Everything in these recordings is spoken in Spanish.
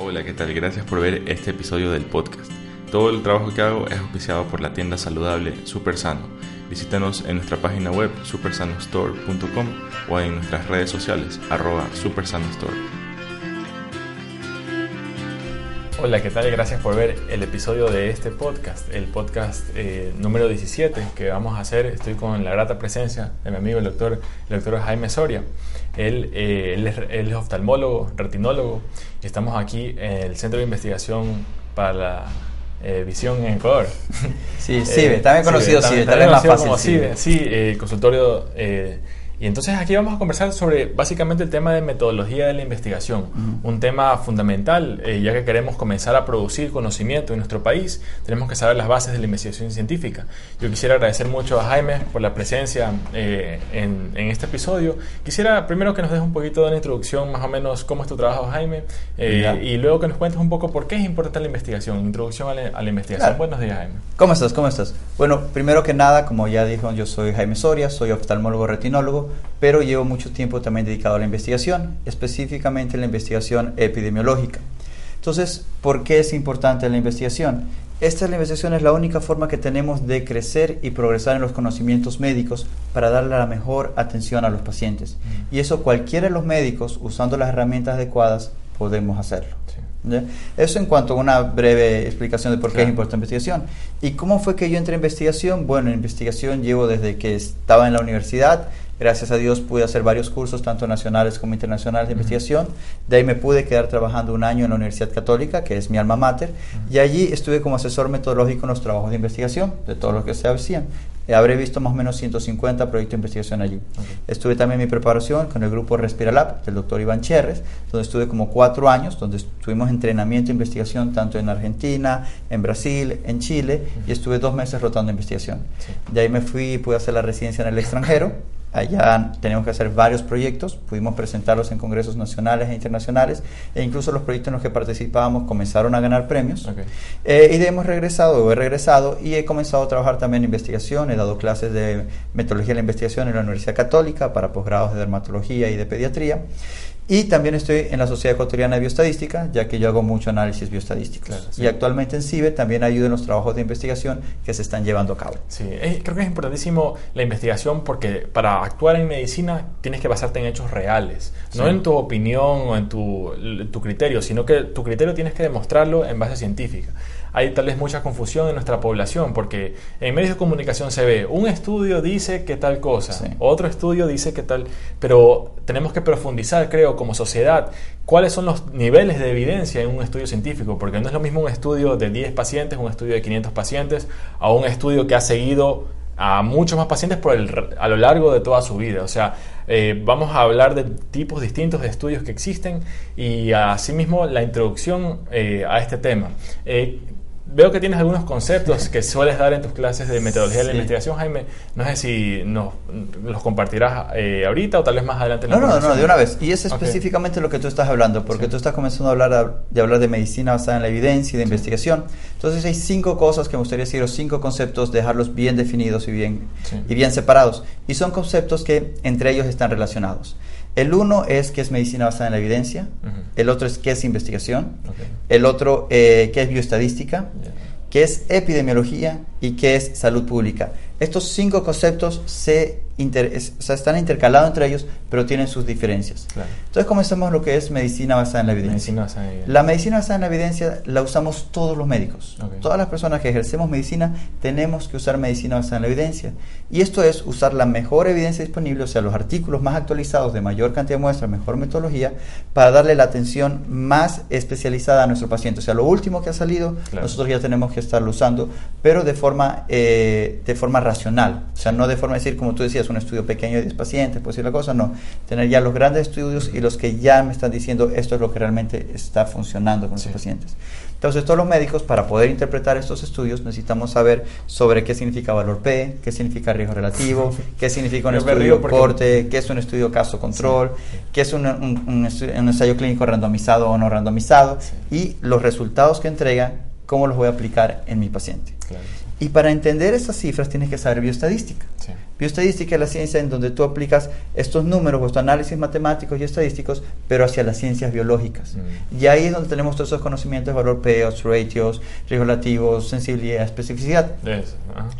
Hola, ¿qué tal? Gracias por ver este episodio del podcast. Todo el trabajo que hago es auspiciado por la tienda saludable Super Sano. Visítanos en nuestra página web supersanostore.com o en nuestras redes sociales arroba supersanostore. Hola, ¿qué tal? Gracias por ver el episodio de este podcast, el podcast eh, número 17 que vamos a hacer. Estoy con la grata presencia de mi amigo el doctor, el doctor Jaime Soria. Él, eh, él, es, él, es, oftalmólogo, retinólogo, estamos aquí en el Centro de Investigación para la eh, Visión en Ecuador. Sí, sí, también conocido, sí, también, más fácil. Como sí, sí el consultorio y entonces aquí vamos a conversar sobre básicamente el tema de metodología de la investigación, un tema fundamental, eh, ya que queremos comenzar a producir conocimiento en nuestro país, tenemos que saber las bases de la investigación científica. Yo quisiera agradecer mucho a Jaime por la presencia eh, en, en, este episodio. Quisiera primero que nos des un poquito de una introducción, más o menos cómo es tu trabajo, Jaime, eh, y luego que nos cuentes un poco por qué es importante la investigación, introducción a la, a la investigación. Claro. Buenos días, Jaime. ¿Cómo estás? ¿Cómo estás? Bueno, primero que nada, como ya dijo, yo soy Jaime Soria, soy oftalmólogo retinólogo pero llevo mucho tiempo también dedicado a la investigación, específicamente la investigación epidemiológica. Entonces, ¿por qué es importante la investigación? Esta es la investigación es la única forma que tenemos de crecer y progresar en los conocimientos médicos para darle la mejor atención a los pacientes. Mm. Y eso cualquiera de los médicos, usando las herramientas adecuadas, podemos hacerlo. Sí. Eso en cuanto a una breve explicación de por qué claro. es importante la investigación. ¿Y cómo fue que yo entré en investigación? Bueno, en investigación llevo desde que estaba en la universidad, Gracias a Dios pude hacer varios cursos, tanto nacionales como internacionales de investigación. De ahí me pude quedar trabajando un año en la Universidad Católica, que es mi alma mater, y allí estuve como asesor metodológico en los trabajos de investigación, de todo lo que se hacían. Habré visto más o menos 150 proyectos de investigación allí. Okay. Estuve también en mi preparación con el grupo Respiralab del doctor Iván Cherres, donde estuve como cuatro años, donde tuvimos entrenamiento e investigación tanto en Argentina, en Brasil, en Chile, y estuve dos meses rotando investigación. Sí. De ahí me fui y pude hacer la residencia en el extranjero. Allá tenemos que hacer varios proyectos, pudimos presentarlos en congresos nacionales e internacionales, e incluso los proyectos en los que participábamos comenzaron a ganar premios. Okay. Eh, y de hemos regresado, o he regresado, y he comenzado a trabajar también en investigación, he dado clases de metodología de la investigación en la Universidad Católica para posgrados de dermatología y de pediatría. Y también estoy en la Sociedad Ecuatoriana de Bioestadística, ya que yo hago mucho análisis bioestadístico. Claro, sí. Y actualmente en CIBE también ayudo en los trabajos de investigación que se están llevando a cabo. Sí, eh, creo que es importantísimo la investigación porque para actuar en medicina tienes que basarte en hechos reales, sí. no en tu opinión o en tu, tu criterio, sino que tu criterio tienes que demostrarlo en base científica hay tal vez mucha confusión en nuestra población, porque en medios de comunicación se ve, un estudio dice que tal cosa, sí. otro estudio dice que tal, pero tenemos que profundizar, creo, como sociedad, cuáles son los niveles de evidencia en un estudio científico, porque no es lo mismo un estudio de 10 pacientes, un estudio de 500 pacientes, a un estudio que ha seguido a muchos más pacientes por el, a lo largo de toda su vida. O sea, eh, vamos a hablar de tipos distintos de estudios que existen y asimismo la introducción eh, a este tema. Eh, Veo que tienes algunos conceptos que sueles dar en tus clases de metodología sí. de la investigación, Jaime. No sé si nos, los compartirás eh, ahorita o tal vez más adelante. En no, no, no, de una vez. Y es específicamente okay. lo que tú estás hablando, porque sí. tú estás comenzando a hablar de hablar de medicina basada en la evidencia y de sí. investigación. Entonces hay cinco cosas que me gustaría decir, o cinco conceptos, dejarlos bien definidos y bien, y bien separados. Y son conceptos que entre ellos están relacionados. El uno es qué es medicina basada en la evidencia, uh -huh. el otro es qué es investigación, okay. el otro eh, qué es bioestadística, yeah. qué es epidemiología y qué es salud pública. Estos cinco conceptos se inter, es, o sea, están intercalados entre ellos, pero tienen sus diferencias. Claro. Entonces comencemos lo que es medicina basada en la evidencia. Medicina basada en evidencia. La medicina basada en la evidencia la usamos todos los médicos. Okay. Todas las personas que ejercemos medicina tenemos que usar medicina basada en la evidencia. Y esto es usar la mejor evidencia disponible, o sea, los artículos más actualizados de mayor cantidad de muestras, mejor metodología, para darle la atención más especializada a nuestro paciente. O sea, lo último que ha salido, claro. nosotros ya tenemos que estarlo usando, pero de forma, eh, de forma racional. O sea, no de forma de decir, como tú decías, un estudio pequeño de 10 pacientes, pues decir la cosa, no. Tener ya los grandes estudios y los que ya me están diciendo esto es lo que realmente está funcionando con sí. los pacientes. Entonces, todos los médicos, para poder interpretar estos estudios, necesitamos saber sobre qué significa valor P, qué significa riesgo relativo, qué significa un estudio corte, qué es un estudio caso-control, sí. qué es un, un, un, un, ensayo clínico randomizado o no randomizado, sí. y los resultados que entrega, cómo los voy a aplicar en mi paciente. Claro. Y para entender esas cifras tienes que saber bioestadística. Sí. Bioestadística es la ciencia en donde tú aplicas estos números, estos análisis matemáticos y estadísticos, pero hacia las ciencias biológicas. Mm. Y ahí es donde tenemos todos esos conocimientos valor P, odds ratios, relativos, sensibilidad, especificidad.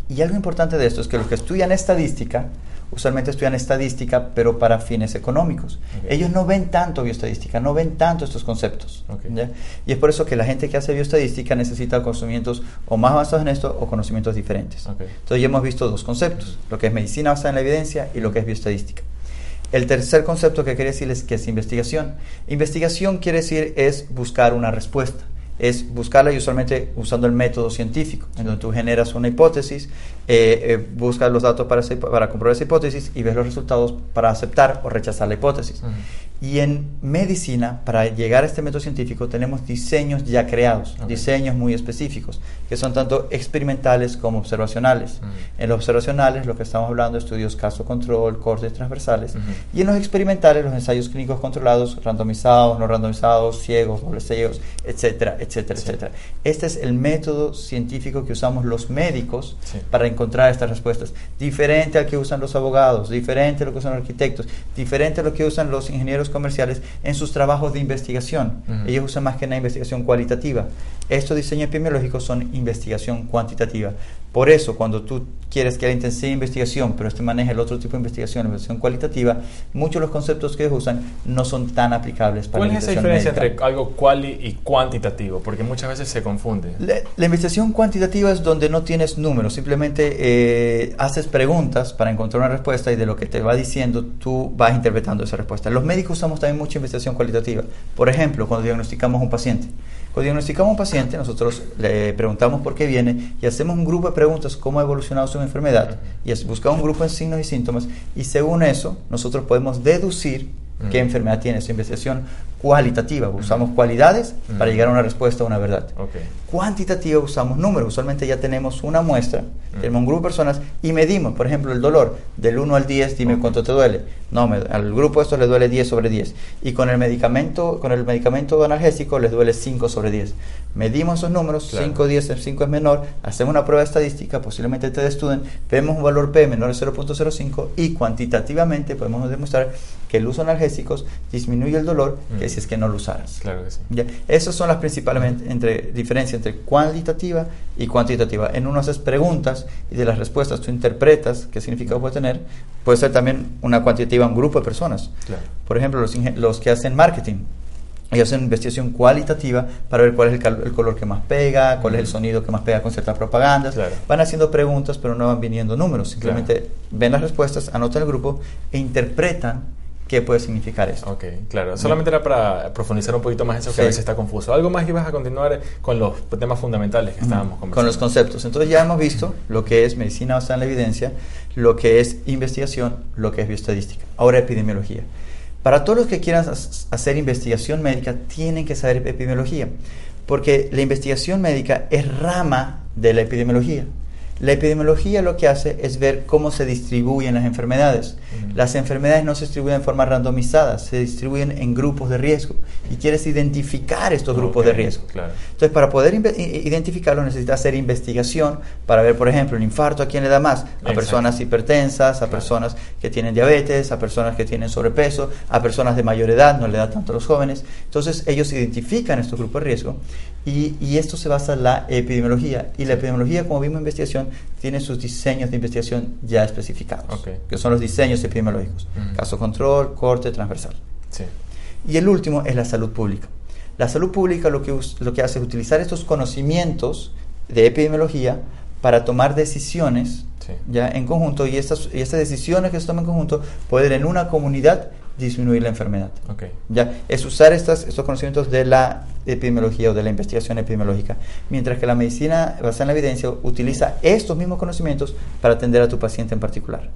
Y algo importante de esto es que los que estudian estadística, usualmente estudian estadística, pero para fines económicos. Ellos no ven tanto bioestadística, no ven tanto estos conceptos. Y es por eso que la gente que hace bioestadística necesita conocimientos o más avanzados en esto o conocimientos diferentes. Ok. Entonces ya hemos visto dos conceptos, lo que es medicina basada en la evidencia y lo que es bioestadística. El tercer concepto que quería decirles que es investigación. Investigación quiere decir es buscar una respuesta, es buscarla y usualmente usando el método científico, en donde tú generas una hipótesis, eh, eh, buscas los datos para, para comprobar esa hipótesis y ves los resultados para aceptar o rechazar la hipótesis. Y en medicina, para llegar a este método científico, tenemos diseños ya creados, Ok. diseños muy específicos, que son tanto experimentales como observacionales. Ujú. En los observacionales, lo que estamos hablando, estudios caso-control, cortes transversales. Ujú. Y en los experimentales, los ensayos clínicos controlados, randomizados, no randomizados, ciegos, doble ciegos, etcétera, etcétera, Sí. etcétera. Este es el método científico que usamos los médicos Sí. para encontrar estas respuestas. Diferente al que usan los abogados, diferente a lo que usan los arquitectos, diferente a lo que usan los ingenieros comerciales en sus trabajos de investigación. Ujú. Ellos usan más que una investigación cualitativa. Estos diseños epidemiológicos son investigación cuantitativa. Por eso, cuando tú quieres que alguien te enseñe investigación, pero este maneja el otro tipo de investigación, la investigación cualitativa, muchos de los conceptos que ellos usan no son tan aplicables para ¿Cuál la es esa investigación diferencia médica. entre algo quali y cuantitativo? Porque muchas veces se confunde. La, la investigación cuantitativa es donde no tienes números, simplemente eh, haces preguntas para encontrar una respuesta y de lo que te va diciendo tú vas interpretando esa respuesta. Los médicos usamos también mucha investigación cualitativa. Por ejemplo, cuando diagnosticamos a un paciente. Cuando diagnosticamos a un paciente, nosotros le preguntamos por qué viene y hacemos un grupo de preguntas, cómo ha evolucionado su enfermedad, y buscar un grupo de signos y síntomas, y según eso, nosotros podemos deducir qué Ujú. enfermedad tiene. Es investigación cualitativa, usamos cualidades para Ujú. llegar a una respuesta, a una verdad cuantitativa usamos números. Usualmente ya tenemos una muestra, Mm. tenemos un grupo de personas y medimos, por ejemplo, el dolor. Del 1 al 10, dime cuánto te duele. No, me- al grupo esto le duele 10 sobre 10. Y con el medicamento, con el medicamento analgésico les duele 5 sobre 10. Medimos esos números, Claro. 5, 10, 5 es menor, hacemos una prueba estadística, posiblemente te estudien, vemos un valor P menor de 0.05 y cuantitativamente podemos demostrar que el uso de analgésicos disminuye el dolor que Mm. si es que no lo usaras. Claro que sí. Ya, Esas son las principales entre, diferencias entre cualitativa y cuantitativa. En uno haces preguntas y de las respuestas tú interpretas qué significado puede tener. Puede ser también una cuantitativa a un grupo de personas. Claro. Por ejemplo, los, los que hacen marketing. Ellos hacen investigación cualitativa para ver cuál es el, color que más pega, cuál es el Ujú. sonido que más pega con ciertas propagandas. Claro. Van haciendo preguntas, pero no van viniendo números. Simplemente ven las respuestas, anotan el grupo e interpretan qué puede significar esto. Ok, claro. Solamente era para profundizar un poquito más eso que Sí. a veces está confuso. ¿Algo más que ibas a continuar con los temas fundamentales que estábamos conversando? con los conceptos. Entonces ya hemos visto lo que es medicina basada en la evidencia, lo que es investigación, lo que es bioestadística. Ahora epidemiología. Para todos los que quieran hacer investigación médica, tienen que saber epidemiología, porque la investigación médica es rama de la epidemiología. La epidemiología lo que hace es ver cómo se distribuyen las enfermedades. Ujú. Las enfermedades no se distribuyen de forma randomizada, se distribuyen en grupos de riesgo y quieres identificar estos grupos de riesgo. Claro. Entonces, para poder inve- i- identificarlo, necesitas hacer investigación para ver, por ejemplo, el infarto a quién le da más. A Exacto. personas hipertensas, a Claro. personas que tienen diabetes, a personas que tienen sobrepeso, a personas de mayor edad, no le da tanto a los jóvenes. Entonces, ellos identifican estos grupos de riesgo y, y esto se basa en la epidemiología. Y la epidemiología, como vimos en investigación, tiene sus diseños de investigación ya especificados, que son los diseños epidemiológicos. Ujú. Caso control, corte, transversal. Sí. Y el último es la salud pública. La salud pública lo que, lo que hace es utilizar estos conocimientos de epidemiología para tomar decisiones Sí. ya en conjunto y estas, y estas decisiones que se toman en conjunto pueden en una comunidad disminuir la enfermedad. Ok. Ya, es usar estas, estos conocimientos de la epidemiología o de la investigación epidemiológica, mientras que la medicina basada en la evidencia utiliza estos mismos conocimientos para atender a tu paciente en particular.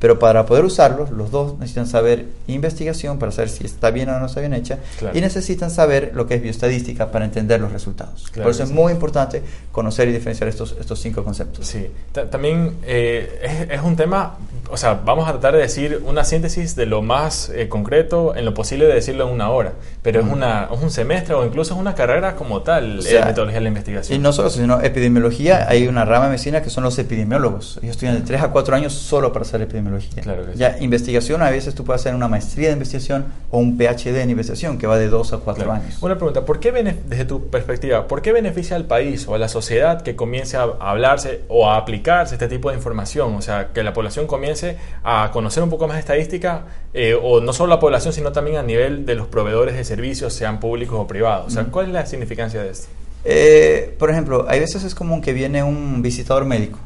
Pero para poder usarlos, los dos necesitan saber investigación para saber si está bien o no está bien hecha Claro. y necesitan saber lo que es bioestadística para entender los resultados. Claro Por eso que es sí. muy importante conocer y diferenciar estos, estos cinco conceptos. Sí, Ta- también eh, es, es un tema, o sea, vamos a tratar de decir una síntesis de lo más eh, concreto en lo posible de decirlo en una hora, pero es, una, es un semestre o incluso es una carrera como tal, la metodología de la investigación. Y no solo eso, sino epidemiología, hay una rama de medicina que son los epidemiólogos. Ellos estudian de 3 a 4 años solo para hacer epidemiología. Claro que ya, investigación, a veces tú puedes hacer una maestría de investigación o un PhD en investigación que va de 2 a 4 años. Una pregunta, ¿por qué, desde tu perspectiva, por qué beneficia al país o a la sociedad que comience a hablarse o a aplicarse este tipo de información? O sea, que la población comience a conocer un poco más de estadística, eh, o no solo la población, sino también a nivel de los proveedores de servicios, sean públicos o privados. O sea, ¿cuál es la significancia de esto? Eh, por ejemplo, hay veces es común que viene un visitador médico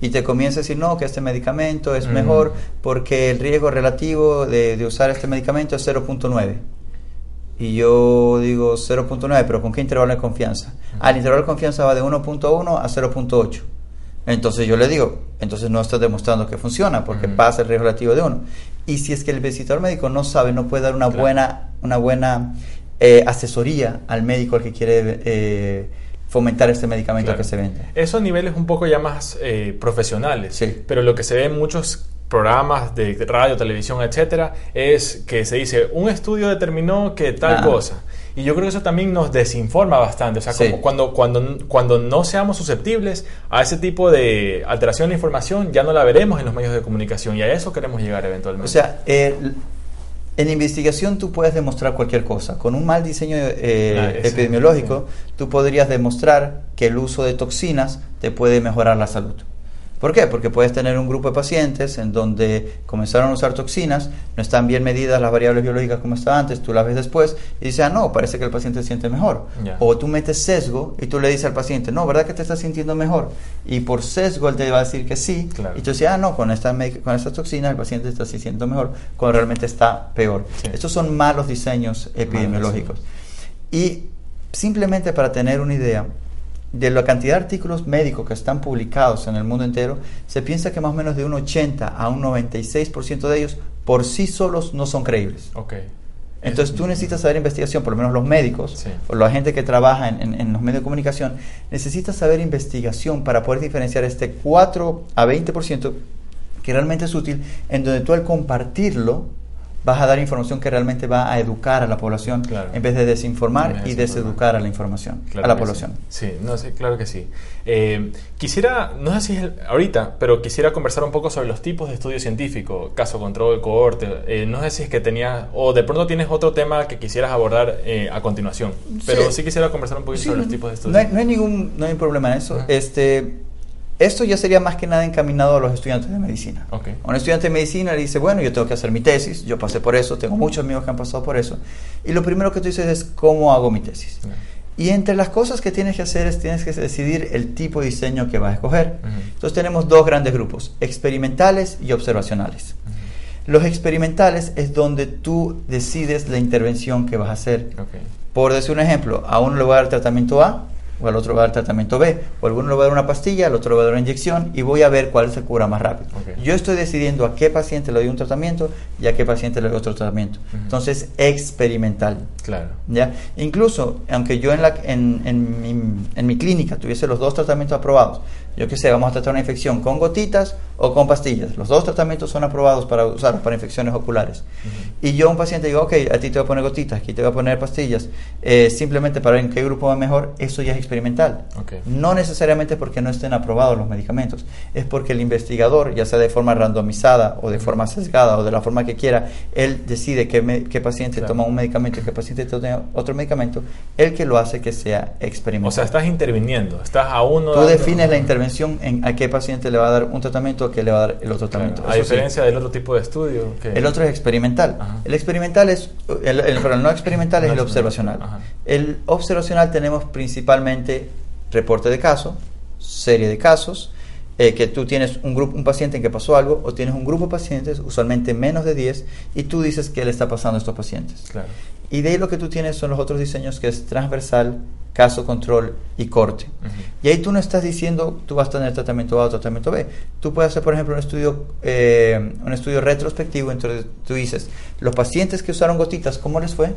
y te comienza a decir, no, que este medicamento es mejor porque el riesgo relativo de, de usar este medicamento es 0.9. Y yo digo 0.9, pero ¿con qué intervalo de confianza? Ah, el intervalo de confianza va de 1.1 a 0.8. Entonces yo le digo, entonces no estás demostrando que funciona porque pasa el riesgo relativo de 1. Y si es que el visitador médico no sabe, no puede dar una buena, una buena eh, asesoría al médico al que quiere eh, fomentar este medicamento que se vende. Esos niveles un poco ya más eh, profesionales, sí. pero lo que se ve en muchos programas de radio, televisión, etcétera, es que se dice un estudio determinó que tal ah. cosa. Y yo creo que eso también nos desinforma bastante. O sea, como cuando, cuando, cuando no seamos susceptibles a ese tipo de alteración de información, ya no la veremos en los medios de comunicación. Y a eso queremos llegar eventualmente. O sea, en investigación tú puedes demostrar cualquier cosa. Con un mal diseño eh, ah, epidemiológico, tú podrías demostrar que el uso de toxinas te puede mejorar la salud. ¿Por qué? Porque puedes tener un grupo de pacientes en donde comenzaron a usar toxinas, no están bien medidas las variables biológicas como estaban antes, tú las ves después y dices, ah, no, parece que el paciente se siente mejor. O tú metes sesgo y tú le dices al paciente, no, ¿verdad que te estás sintiendo mejor? Y por sesgo él te va a decir que sí. Y tú dices, ah, no, con esta, con esta toxina el paciente está sintiendo mejor, cuando realmente está peor. Estos son malos diseños epidemiológicos. Y simplemente para tener una idea, de la cantidad de artículos médicos que están publicados en el mundo entero, se piensa que más o menos de un 80 a un 96% de ellos por sí solos no son creíbles. Okay. Entonces tú necesitas saber investigación, por lo menos los médicos o la gente que trabaja en, en, los medios de comunicación, necesitas saber investigación para poder diferenciar este 4 a 20% que realmente es útil, en donde tú al compartirlo vas a dar información que realmente va a educar a la población en vez de desinformar y deseducar a la información, a la población. Sí. no sé, claro que sí. Eh, quisiera, no sé si es ahorita, pero quisiera conversar un poco sobre los tipos de estudio científico, caso control, cohorte. Eh, no sé si es que tenías, o de pronto tienes otro tema que quisieras abordar eh, a continuación, pero sí. quisiera conversar un poquito sobre los tipos de estudio. No hay, no hay ningún no hay problema en eso. Este esto ya sería más que nada encaminado a los estudiantes de medicina. Un estudiante de medicina le dice, bueno, yo tengo que hacer mi tesis, yo pasé por eso, tengo muchos amigos que han pasado por eso. Y lo primero que tú dices es, ¿cómo hago mi tesis? Y entre las cosas que tienes que hacer es tienes que decidir el tipo de diseño que vas a escoger. Entonces tenemos dos grandes grupos, experimentales y observacionales. Los experimentales es donde tú decides la intervención que vas a hacer. Por decir un ejemplo, a uno le voy a dar tratamiento A, o al otro va a dar tratamiento B, o alguno le va a dar una pastilla, al otro va a dar una inyección y voy a ver cuál se cura más rápido. Yo estoy decidiendo a qué paciente le doy un tratamiento y a qué paciente le doy otro tratamiento. Entonces, experimental. Claro. ¿ya? Incluso, aunque yo en, la, en, en, mi, en mi clínica tuviese los dos tratamientos aprobados, yo qué sé, vamos a tratar una infección con gotitas o con pastillas. Los dos tratamientos son aprobados para usar para infecciones oculares. Y yo a un paciente digo, ok, a ti te voy a poner gotitas, aquí te voy a poner pastillas, eh, simplemente para ver en qué grupo va mejor, eso ya es experimental. No necesariamente porque no estén aprobados los medicamentos, es porque el investigador, ya sea de forma randomizada o de forma sesgada o de la forma que quiera, él decide qué, qué paciente toma un medicamento y qué paciente toma otro medicamento, el que lo hace que sea experimental. O sea, estás interviniendo, estás a uno... Tú defines la intervención en a qué paciente le va a dar un tratamiento, a qué le va a dar el otro tratamiento. A diferencia del otro tipo de estudio. El otro es experimental. El experimental es, el, el, no experimental es el observacional. El observacional tenemos principalmente reporte de caso, serie de casos, eh, que tú tienes un grupo, un paciente en que pasó algo, o tienes un grupo de pacientes, usualmente menos de 10, y tú dices qué le está pasando a estos pacientes. Claro. Y de ahí lo que tú tienes son los otros diseños que es transversal, caso control y corte. Y ahí tú no estás diciendo tú vas a tener tratamiento A o tratamiento B. Tú puedes hacer, por ejemplo, un estudio, eh, un estudio retrospectivo, entonces tú dices, los pacientes que usaron gotitas, ¿cómo les fue?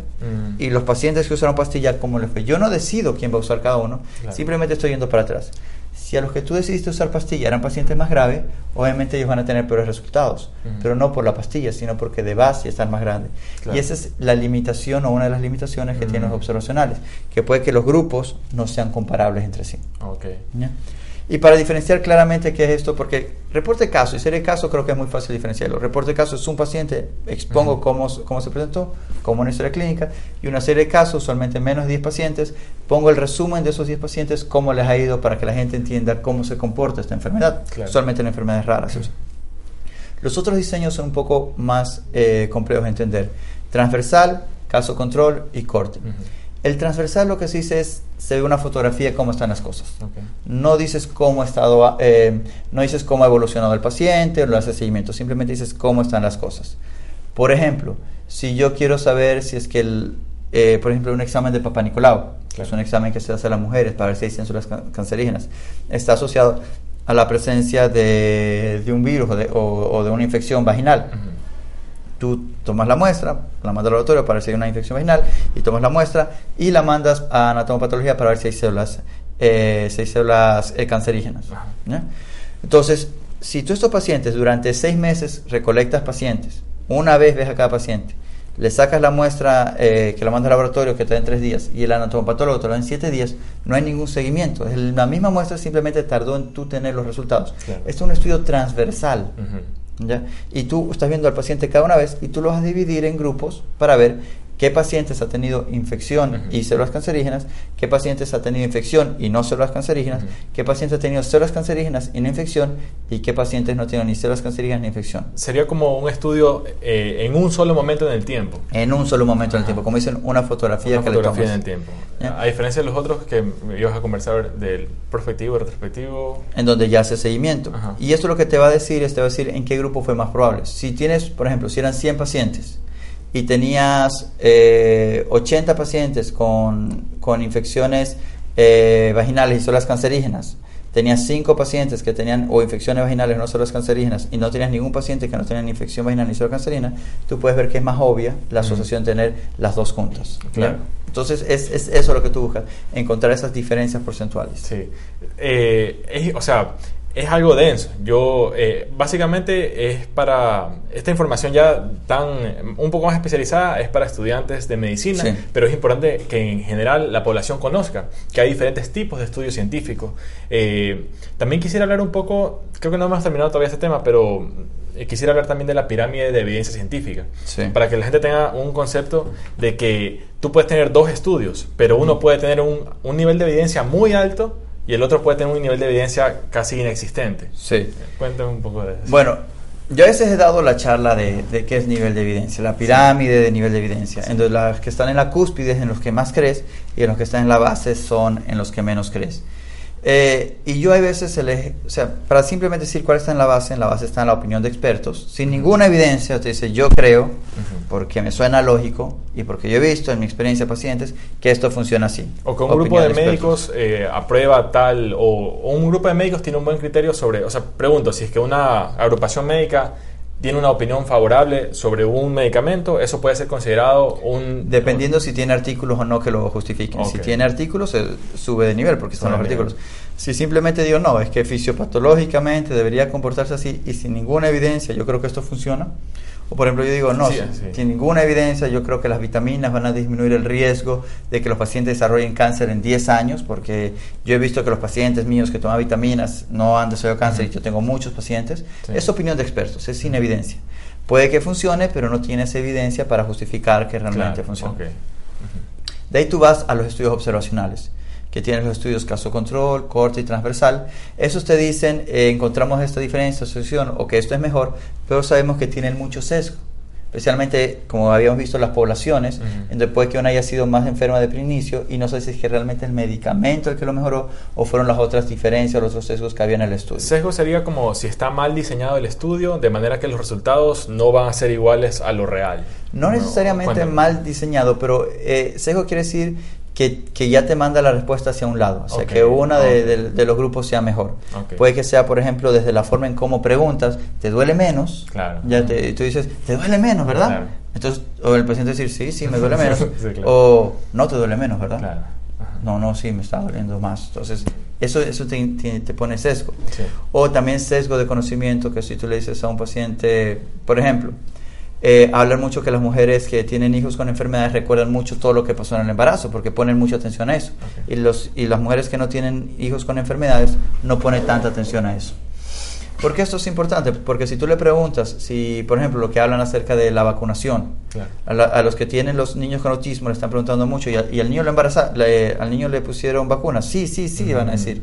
Y los pacientes que usaron pastilla, ¿cómo les fue? Yo no decido quién va a usar cada uno, simplemente estoy yendo para atrás. Si a los que tú decidiste usar pastilla eran pacientes más graves, obviamente ellos van a tener peores resultados, pero no por la pastilla, sino porque de base están más grandes. Y esa es la limitación o una de las limitaciones que tienen los observacionales, que puede que los grupos no sean comparables entre sí. Okay. Y para diferenciar claramente qué es esto, porque reporte caso y serie de caso creo que es muy fácil diferenciarlo. Reporte de caso es un paciente, expongo cómo, cómo se presentó, cómo una historia clínica, y una serie de casos, usualmente menos de 10 pacientes, pongo el resumen de esos 10 pacientes, cómo les ha ido para que la gente entienda cómo se comporta esta enfermedad, usualmente en enfermedades raras. Los otros diseños son un poco más eh, complejos de entender. Transversal, caso control y corte. El transversal lo que se dice es, se ve una fotografía de cómo están las cosas. No dices cómo ha estado, eh, no dices cómo ha evolucionado el paciente o lo hace seguimiento, simplemente dices cómo están las cosas. Por ejemplo, si yo quiero saber si es que, el, eh, por ejemplo, un examen de Papa Nicolau, que es un examen que se hace a las mujeres para ver si hay células cancerígenas, está asociado a la presencia de, un virus o de, una infección vaginal tú tomas la muestra, la mandas al laboratorio para ver si hay una infección vaginal y tomas la muestra y la mandas a anatomopatología para ver si hay células, eh, si hay células eh, cancerígenas. Entonces, si tú estos pacientes durante seis meses recolectas pacientes, una vez ves a cada paciente, le sacas la muestra que la mandas al laboratorio que te da en tres días y el anatomopatólogo te lo da en siete días, no hay ningún seguimiento. La misma muestra simplemente tardó en tú tener los resultados. Esto es un estudio transversal. Y tú estás viendo al paciente cada una vez y tú lo vas a dividir en grupos para ver qué pacientes ha tenido infección y células cancerígenas, qué pacientes ha tenido infección y no células cancerígenas, qué pacientes ha tenido células cancerígenas y no infección y qué pacientes no tienen ni células cancerígenas ni infección. Sería como un estudio eh, en un solo momento en el tiempo. En un solo momento en el tiempo, como dicen, una fotografía que fotografía le en el tiempo. A diferencia de los otros que ibas a conversar del prospectivo, retrospectivo. En donde ya hace seguimiento. Y esto lo que te va a decir es, te va a decir en qué grupo fue más probable. Si tienes, por ejemplo, si eran 100 pacientes, y tenías 80 eh, pacientes con, con infecciones eh, vaginales y células cancerígenas, tenías 5 pacientes que tenían o infecciones vaginales o no células cancerígenas y no tenías ningún paciente que no tenía infección vaginal ni células cancerígenas, tú puedes ver que es más obvia la asociación de tener las dos juntas. Claro. Entonces es, es, eso lo que tú buscas, encontrar esas diferencias porcentuales. Sí. Eh, o sea, es algo denso. Yo, eh, básicamente, es para. Esta información ya tan. un poco más especializada es para estudiantes de medicina, pero es importante que en general la población conozca que hay diferentes tipos de estudios científicos. Eh, también quisiera hablar un poco. Creo que no hemos terminado todavía este tema, pero eh, quisiera hablar también de la pirámide de evidencia científica. Para que la gente tenga un concepto de que tú puedes tener dos estudios, pero uno puede tener un, un nivel de evidencia muy alto y el otro puede tener un nivel de evidencia casi inexistente. Sí. Cuéntame un poco de eso. Bueno, yo a veces he dado la charla de, de qué es nivel de evidencia, la pirámide de nivel de evidencia. Entonces, los que están en la cúspide es en los que más crees y en los que están en la base son en los que menos crees. Eh, y yo hay veces, se o sea, para simplemente decir cuál está en la base, en la base está en la opinión de expertos, sin ninguna evidencia, te dice yo creo, porque me suena lógico y porque yo he visto en mi experiencia de pacientes que esto funciona así. O que un grupo de, médicos eh, aprueba tal, o, o, un grupo de médicos tiene un buen criterio sobre, o sea, pregunto, si es que una agrupación médica tiene una opinión favorable sobre un medicamento, eso puede ser considerado un... Dependiendo si tiene artículos o no que lo justifiquen. Si tiene artículos, se sube de nivel porque están los artículos. Si simplemente digo, no, es que fisiopatológicamente debería comportarse así y sin ninguna evidencia, yo creo que esto funciona, o por ejemplo yo digo, no, sin ninguna evidencia yo creo que las vitaminas van a disminuir el riesgo de que los pacientes desarrollen cáncer en 10 años, porque yo he visto que los pacientes míos que toman vitaminas no han desarrollado cáncer y yo tengo muchos pacientes. Es opinión de expertos, es sin evidencia. Puede que funcione, pero no tienes evidencia para justificar que realmente funcione. De ahí tú vas a los estudios observacionales que tienen los estudios caso control, corte y transversal. Esos te dicen, eh, encontramos esta diferencia, asociación o que esto es mejor, pero sabemos que tienen mucho sesgo. Especialmente, como habíamos visto, las poblaciones, en donde puede que una haya sido más enferma de inicio y no sé si es que realmente el medicamento el que lo mejoró o fueron las otras diferencias o los otros sesgos que había en el estudio. Sesgo sería como si está mal diseñado el estudio, de manera que los resultados no van a ser iguales a lo real. No, necesariamente mal diseñado, pero eh, sesgo quiere decir que, que, ya te manda la respuesta hacia un lado, o sea, que una de, de, los grupos sea mejor. Puede que sea, por ejemplo, desde la forma en cómo preguntas, ¿te duele menos? Claro. Ya te, tú dices, ¿te duele menos, verdad? Claro. Entonces, o el paciente decir, sí, sí, me duele menos, o no te duele menos, ¿verdad? Claro. No, no, sí, me está doliendo más. Entonces, Eso, eso te, te- te pone sesgo. Sí. O también sesgo de conocimiento, que si tú le dices a un paciente, por ejemplo, eh, hablan mucho que las mujeres que tienen hijos con enfermedades recuerdan mucho todo lo que pasó en el embarazo, porque ponen mucha atención a eso. Y, los, y las mujeres que no tienen hijos con enfermedades no ponen tanta atención a eso. ¿Por qué esto es importante? Porque si tú le preguntas, si por ejemplo lo que hablan acerca de la vacunación, Claro. a, la- a los que tienen los niños con autismo le están preguntando mucho y, a- y al niño lo embaraza, le- al niño le pusieron vacunas, sí, sí, sí, van a decir.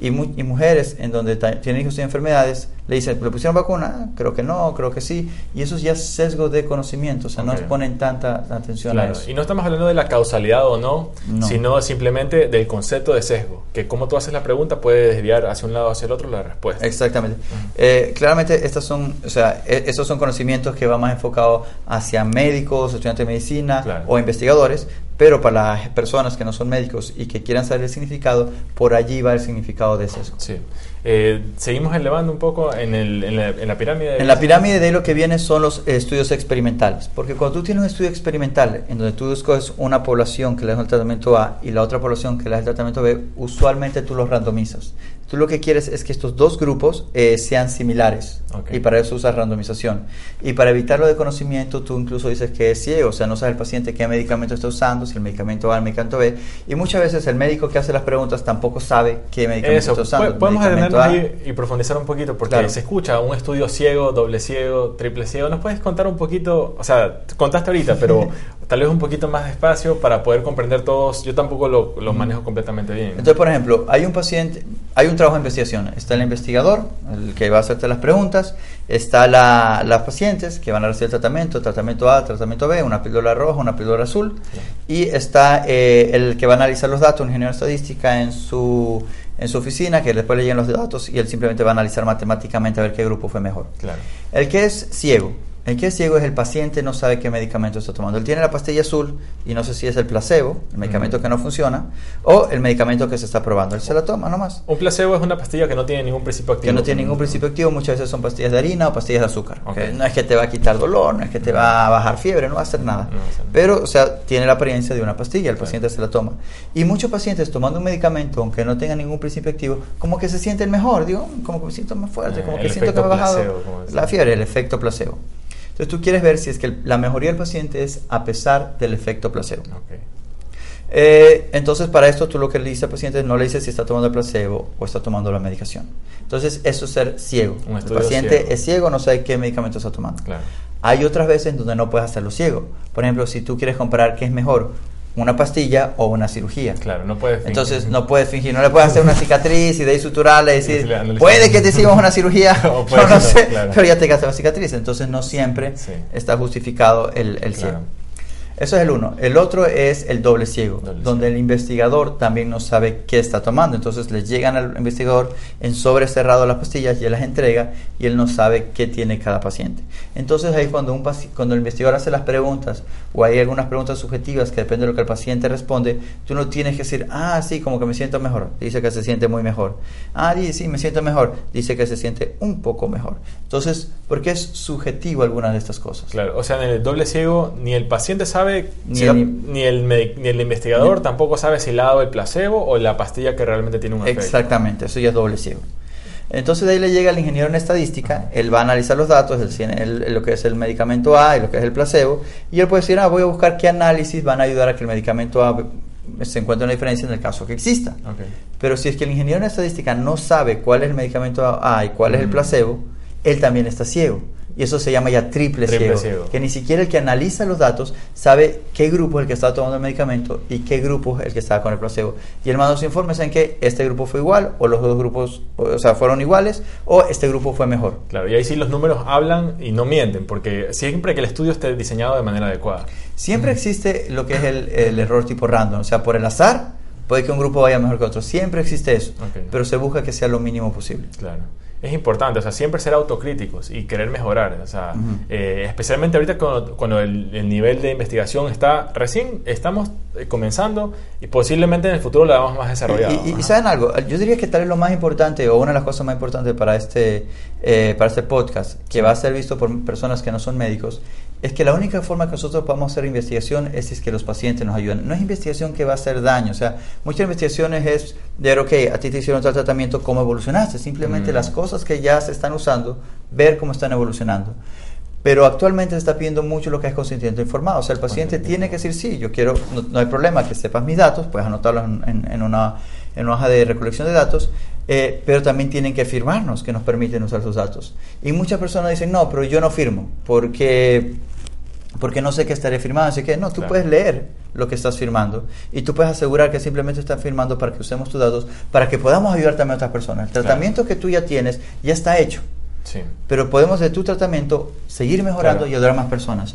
Y, mu- y mujeres en donde tienen hijos y enfermedades le dicen, ¿le pusieron vacuna? Creo que no, creo que sí. Y eso ya es sesgo de conocimiento, o sea, Ok. no ponen tanta atención a eso. Y no estamos hablando de la causalidad o no, No. sino simplemente del concepto de sesgo, que como tú haces la pregunta puede desviar hacia un lado o hacia el otro la respuesta. Exactamente. Eh, claramente estas son, o sea, e- estos son conocimientos que van más enfocados hacia médicos, estudiantes de medicina Claro. o investigadores, pero para las personas que no son médicos y que quieran saber el significado, por allí va el significado de sesgo. Sí. Eh, seguimos elevando un poco en, el- en la, pirámide. En la pirámide de lo que viene son los estudios experimentales, porque cuando tú tienes un estudio experimental en donde tú escoges una población que le das el tratamiento A y la otra población que le das el tratamiento B, usualmente tú los randomizas. Tú lo que quieres es que estos dos grupos eh, sean similares y para eso usas randomización. Y para evitarlo de conocimiento, tú incluso dices que es ciego, o sea, no sabe el paciente qué medicamento está usando, si el medicamento A el medicamento B. Y muchas veces el médico que hace las preguntas tampoco sabe qué medicamento Eso, está usando. podemos detenernos ahí y profundizar un poquito, porque Claro. se escucha un estudio ciego, doble ciego, triple ciego. ¿Nos puedes contar un poquito? O sea, contaste ahorita, pero tal vez un poquito más despacio para poder comprender todos. Yo tampoco lo, lo manejo completamente bien. Entonces, por ejemplo, hay un paciente, hay un trabajo de investigación. Está el investigador, el que va a hacerte las preguntas. Está la, las pacientes que van a recibir tratamiento, tratamiento A, tratamiento B, una píldora roja, una píldora azul. Y está eh, el que va a analizar los datos, un ingeniero de estadística en su, en su oficina, que después le llegan los datos y él simplemente va a analizar matemáticamente a ver qué grupo fue mejor. Claro. El que es ciego. El que es ciego es el paciente no sabe qué medicamento está tomando. Él tiene la pastilla azul y no sé si es el placebo, el medicamento que no funciona, o el medicamento que se está probando. Él se la toma nomás. Un placebo es una pastilla que no tiene ningún principio activo. Que no tiene ningún principio activo, muchas veces son pastillas de harina o pastillas de azúcar. No es que te va a quitar dolor, no es que te va a bajar fiebre, no va a hacer nada. No. Pero, o sea, tiene la apariencia de una pastilla, el paciente se la toma. Y muchos pacientes tomando un medicamento, aunque no tenga ningún principio activo, como que se sienten mejor, digo, como que me siento más fuerte, Eh, como que siento que me ha bajado placebo, la fiebre, el efecto placebo. Entonces tú quieres ver si es que el- la mejoría del paciente es a pesar del efecto placebo. Eh, entonces, para esto, tú lo que le dices al paciente no le dices si está tomando el placebo o está tomando la medicación. Entonces, eso es ser ciego. Un El paciente ciego. es ciego, no sabe qué medicamento está tomando. Claro. Hay otras veces en donde no puedes hacerlo ciego. Por ejemplo, si tú quieres comparar qué es mejor, una pastilla o una cirugía. Claro, no puedes. Entonces no puedes fingir, no le puedes hacer una cicatriz y de ahí suturarla y decir, puede que te hicimos una cirugía, O yo puede no que no, sé, claro. pero ya te quedaste una cicatriz, entonces no siempre Sí. está justificado el, el Claro. Eso es el uno. El otro es el doble ciego, Doble donde ciego. el investigador también no sabe qué está tomando. Entonces le llegan al investigador en sobre cerrado las pastillas y él las entrega y él no sabe qué tiene cada paciente. Entonces ahí cuando, un cuando el investigador hace las preguntas o hay algunas preguntas subjetivas que depende de lo que el paciente responde, tú no tienes que decir, ah, sí, como que me siento mejor. Dice que se siente muy mejor. Ah, di- sí, me siento mejor. Dice que se siente un poco mejor. Entonces, porque es subjetivo alguna de estas cosas. Claro, o sea, en el doble ciego ni el paciente sabe, Ni si la- el- ni, el, ni el investigador Ni- tampoco sabe si le ha dado el placebo o la pastilla que realmente tiene un efecto. Exactamente, eso ya es doble ciego. Entonces de ahí le llega el ingeniero en estadística, él va a analizar los datos, el- lo que es el medicamento A y lo que es el placebo, y él puede decir, ah, voy a buscar qué análisis van a ayudar a que el medicamento A se encuentre una diferencia en el caso que exista. Pero si es que el ingeniero en estadística no sabe cuál es el medicamento A y cuál es el Mm. placebo, él también está ciego. Y eso se llama ya triple, Triple ciego, ciego. Que ni siquiera el que analiza los datos sabe qué grupo es el que está tomando el medicamento y qué grupo es el que está con el placebo. Y él manda informes en que este grupo fue igual o los dos grupos o sea, fueron iguales o este grupo fue mejor. Claro, y ahí sí los números hablan y no mienten, porque siempre que el estudio esté diseñado de manera adecuada. Siempre existe lo que es el, el error tipo random. O sea, por el azar puede que un grupo vaya mejor que otro. Siempre existe eso. Pero se busca que sea lo mínimo posible. Claro. Es importante, o sea, siempre ser autocríticos y querer mejorar. O sea, Ujú. eh, especialmente ahorita cuando, cuando el, el nivel de investigación está recién, estamos eh, comenzando y posiblemente en el futuro lo hagamos más desarrollado. Y, y- y saben algo, yo diría que tal vez lo más importante o una de las cosas más importantes para este, eh, para este podcast, que va a ser visto por personas que no son médicos, es que la única forma que nosotros podamos hacer investigación es, es que los pacientes nos ayuden. No es investigación que va a hacer daño, o sea, muchas investigaciones es de, ok, a ti te hicieron tal tratamiento, ¿cómo evolucionaste? Simplemente Mm. las cosas que ya se están usando, ver cómo están evolucionando. Pero actualmente se está pidiendo mucho lo que es consentimiento informado. O sea, el paciente tiene que decir, sí, yo quiero, no, no hay problema que sepas mis datos, puedes anotarlos en, en- en una, en una hoja de recolección de datos, eh, pero también tienen que firmarnos que nos permiten usar sus datos. Y muchas personas dicen, no, pero yo no firmo, porque, porque no sé qué estaré firmando. Así que no, tú Claro. puedes leer lo que estás firmando y tú puedes asegurar que simplemente están firmando para que usemos tus datos, para que podamos ayudar también a otras personas. El Claro. tratamiento que tú ya tienes ya está hecho Sí. pero podemos de tu tratamiento seguir mejorando Claro. y ayudar a más personas.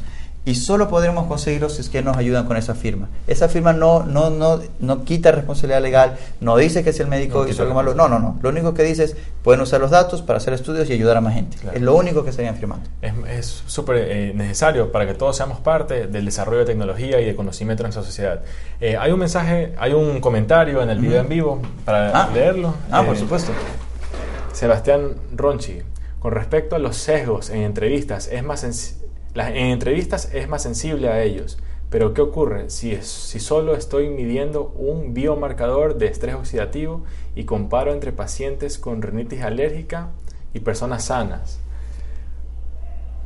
Y solo podremos conseguirlo si es que nos ayudan con esa firma. Esa firma no, no, no, no quita responsabilidad legal, no dice que si el médico No hizo algo malo, no, no, no. Lo único que dice es, pueden usar los datos para hacer estudios y ayudar a más gente. Claro. Es lo único que estarían firmando. Es súper eh, necesario para que todos seamos parte del desarrollo de tecnología y de conocimiento en nuestra sociedad. Eh, hay un mensaje, hay un comentario en el video en vivo para Ah. leerlo. Ah, por Eh, supuesto. Sebastián Ronchi, con respecto a los sesgos en entrevistas, es más sensi- en entrevistas es más sensible a ellos. Pero ¿qué ocurre si, es- si solo estoy midiendo un biomarcador de estrés oxidativo y comparo entre pacientes con rinitis alérgica y personas sanas?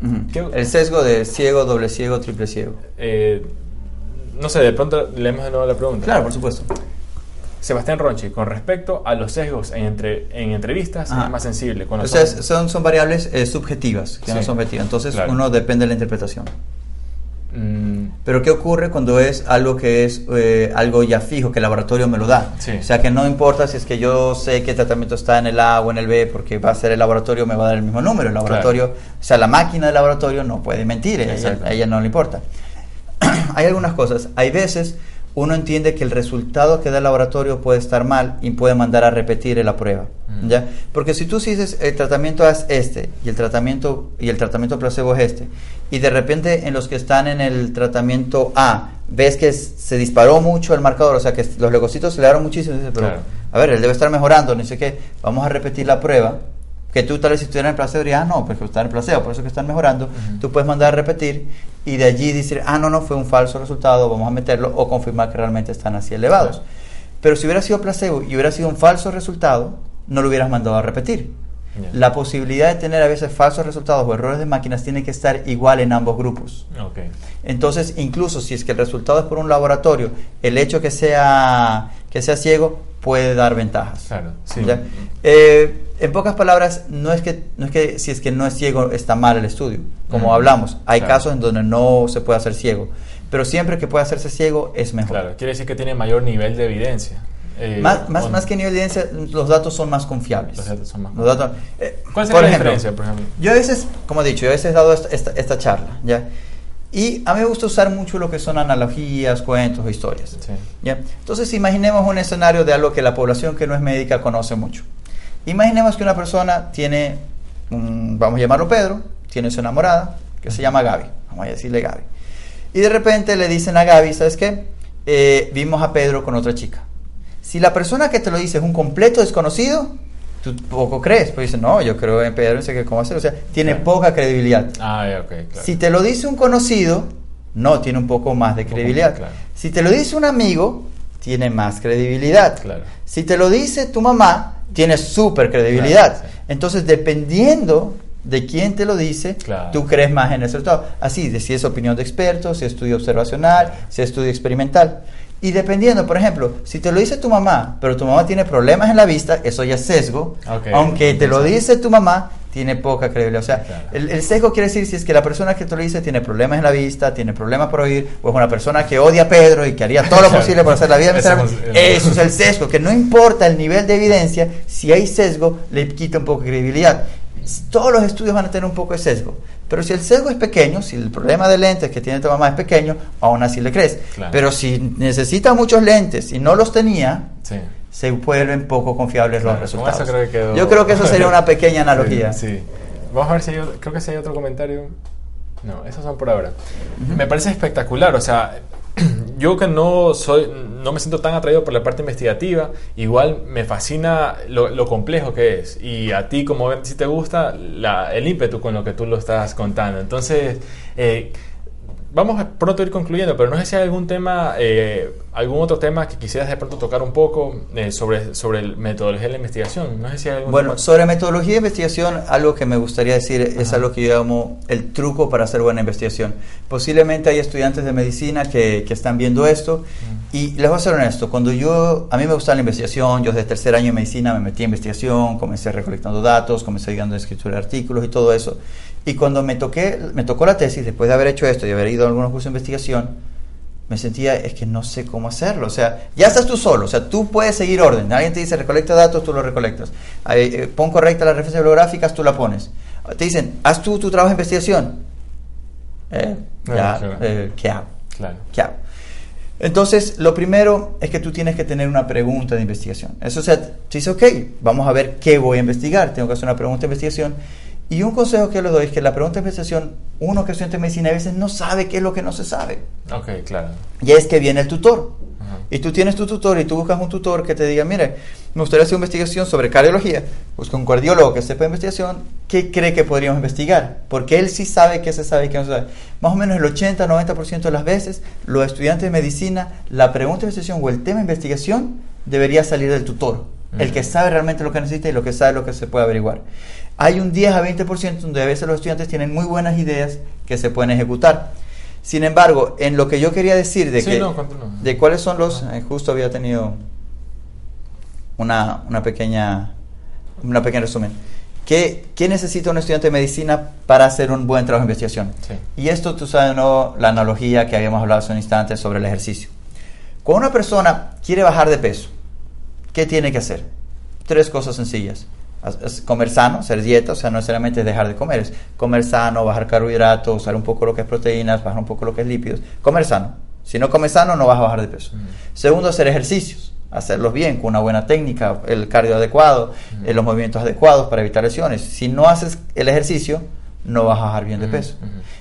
Ujú. ¿Qué- El sesgo de ciego, doble ciego, triple ciego. Eh, no sé, de pronto leemos de nuevo la pregunta. Claro, por supuesto. Sebastián Ronchi, con respecto a los sesgos en, entre- en entrevistas, Ajá. es más sensible. O sea, son- son, variables eh, subjetivas, que no son objetivas. Entonces, Claro. uno depende de la interpretación. Mm, Pero ¿qué ocurre cuando es algo que es eh, algo ya fijo, que el laboratorio me lo da? Sí. O sea, que no importa si es que yo sé el tratamiento está en el A o en el B, porque va a ser el laboratorio, me va a dar el mismo número. El laboratorio, o sea, la máquina del laboratorio no puede mentir, ella, a ella no le importa. hay algunas cosas, hay veces uno entiende que el resultado que da el laboratorio puede estar mal y puede mandar a repetir la prueba. Mm. ¿ya? Porque si tú dices el tratamiento es este y el tratamiento y el tratamiento placebo es este y de repente en los que están en el tratamiento A ves que se disparó mucho el marcador, o sea que los leucocitos se le dieron muchísimo, dices, pero Claro. a ver, él debe estar mejorando, no sé qué, vamos a repetir la prueba. Que tú tal vez si estuvieras en placebo dirías, ah, no, porque está en placebo, por eso que están mejorando. Tú puedes mandar a repetir y de allí decir, ah, no, no, fue un falso resultado, vamos a meterlo o confirmar que realmente están así elevados. Pero si hubiera sido placebo y hubiera sido un falso resultado, no lo hubieras mandado a repetir. La posibilidad de tener a veces falsos resultados o errores de máquinas tiene que estar igual en ambos grupos. Entonces, incluso si es que el resultado es por un laboratorio, el hecho que sea, que sea ciego puede dar ventajas. Claro, sí. Eh, en pocas palabras, no es, que, no es que si es que no es ciego está mal el estudio, como hablamos. Hay Claro. casos en donde no se puede hacer ciego, pero siempre que pueda hacerse ciego es mejor. Claro, quiere decir que tiene mayor nivel de evidencia. Eh, Más, más, más que nivel de evidencia, los datos son más confiables. Los datos son más Los datos- eh, ¿Cuál por la ejemplo, diferencia, por ejemplo? Yo a veces, como he dicho, yo a veces he dado esta, esta, esta charla, ¿ya? Y a mí me gusta usar mucho lo que son analogías, cuentos historias. Sí. ¿ya? Entonces imaginemos un escenario de algo que la población que no es médica conoce mucho. Imaginemos que una persona tiene, vamos a llamarlo Pedro, tiene su enamorada, que se llama Gaby, vamos a decirle Gaby. Y de repente le dicen a Gaby, ¿sabes qué? Eh, vimos a Pedro con otra chica. Si la persona que te lo dice es un completo desconocido, tú poco crees, pues dices, no, yo creo en Pedro, no sé qué, cómo hacer, o sea, tiene Claro. poca credibilidad. Ah, ya, ok, claro. Si te lo dice un conocido, no, tiene un poco más de credibilidad. más, claro. Si te lo dice un amigo, tiene más credibilidad. Claro. Si te lo dice tu mamá, tiene súper credibilidad. Claro, sí. Entonces, dependiendo de quién te lo dice, Claro. tú crees más en ese resultado. Así, de si es opinión de expertos, si es estudio observacional, Claro. si es estudio experimental. Y dependiendo, por ejemplo, si te lo dice tu mamá, pero tu mamá tiene problemas en la vista, eso ya es sesgo. Aunque te lo dice tu mamá, tiene poca credibilidad. O sea, Claro. el, el sesgo quiere decir si es que la persona que te lo dice tiene problemas en la vista, tiene problemas por oír, o es una persona que odia a Pedro y que haría todo lo posible por hacer la vida Eso miserable. es- Eso es el sesgo, que no importa el nivel de evidencia, si hay sesgo, le quita un poco de credibilidad. Todos los estudios van a tener un poco de sesgo. Pero si el sesgo es pequeño, si el problema de lentes que tiene tu mamá es pequeño, aún así le crees. Claro. Pero si necesita muchos lentes y no los tenía, Sí. Se vuelven poco confiables Claro, los resultados. creo que Yo creo que eso sería una pequeña analogía. Sí, sí. Vamos a ver si hay otro, creo que si hay otro comentario. No, esos son por ahora. Me parece espectacular, o sea, yo que no soy, no me siento tan atraído por la parte investigativa, igual me fascina lo, lo complejo que es. Y a ti, como ven, si te gusta, la- el ímpetu con lo que tú lo estás contando. Entonces, eh, vamos pronto a ir concluyendo, pero no sé si hay algún tema, eh, algún otro tema que quisieras de pronto tocar un poco eh, sobre, sobre el metodología de la investigación. No sé si hay algún bueno, sobre metodología de investigación, algo que me gustaría decir es algo que yo llamo el truco para hacer buena investigación. Posiblemente hay estudiantes de medicina que, que están viendo esto y les voy a ser honesto, cuando yo, a mí me gusta la investigación, yo desde tercer año de medicina me metí en investigación, comencé recolectando datos, comencé ayudando a escritura de artículos y todo eso. Y cuando me, toqué, me tocó la tesis, después de haber hecho esto y haber ido a algunos cursos de investigación, me sentía, es que no sé cómo hacerlo. O sea, ya estás tú solo, o sea, tú puedes seguir orden. Alguien te dice, recolecta datos, tú los recolectas. Eh, pon correcta las referencias bibliográficas, tú la pones. Te dicen, haz tú tu trabajo de investigación. Eh, ya, eh, ¿Qué hago? Claro. ¿Qué hago? Entonces, lo primero es que tú tienes que tener una pregunta de investigación. Eso o sea, te dice, ok, vamos a ver qué voy a investigar. Tengo que hacer una pregunta de investigación y un consejo que les doy es que la pregunta de investigación, uno que estudiante de medicina a veces no sabe qué es lo que no se sabe. Ok, claro. Y es que viene el tutor. Y tú tienes tu tutor y tú buscas un tutor que te diga, mire, me gustaría hacer investigación sobre cardiología. Busca un cardiólogo que sepa investigación, ¿qué cree que podríamos investigar? Porque él sí sabe qué se sabe y qué no se sabe. Más o menos el 80-90% de las veces, los estudiantes de medicina, la pregunta de investigación o el tema de investigación debería salir del tutor. El que sabe realmente lo que necesita y lo que sabe lo que se puede averiguar hay un 10 a 20% donde a veces los estudiantes tienen muy buenas ideas que se pueden ejecutar. Sin embargo, en lo que yo quería decir de, que, de cuáles son los, eh, justo había tenido una, una pequeña, una pequeña resumen. ¿Qué, ¿Qué, necesita un estudiante de medicina para hacer un buen trabajo de investigación? Y esto, tú sabes, ¿no? la analogía que habíamos hablado hace un instante sobre el ejercicio. Cuando una persona quiere bajar de peso, ¿qué tiene que hacer? Tres cosas sencillas comer sano, hacer dieta, o sea, no necesariamente dejar de comer, es comer sano, bajar carbohidratos, usar un poco lo que es proteínas, bajar un poco lo que es lípidos, comer sano. Si no comes sano, no vas a bajar de peso. Segundo, hacer ejercicios, hacerlos bien, con una buena técnica, el cardio adecuado, eh, los movimientos adecuados para evitar lesiones. Si no haces el ejercicio, no vas a bajar bien de peso.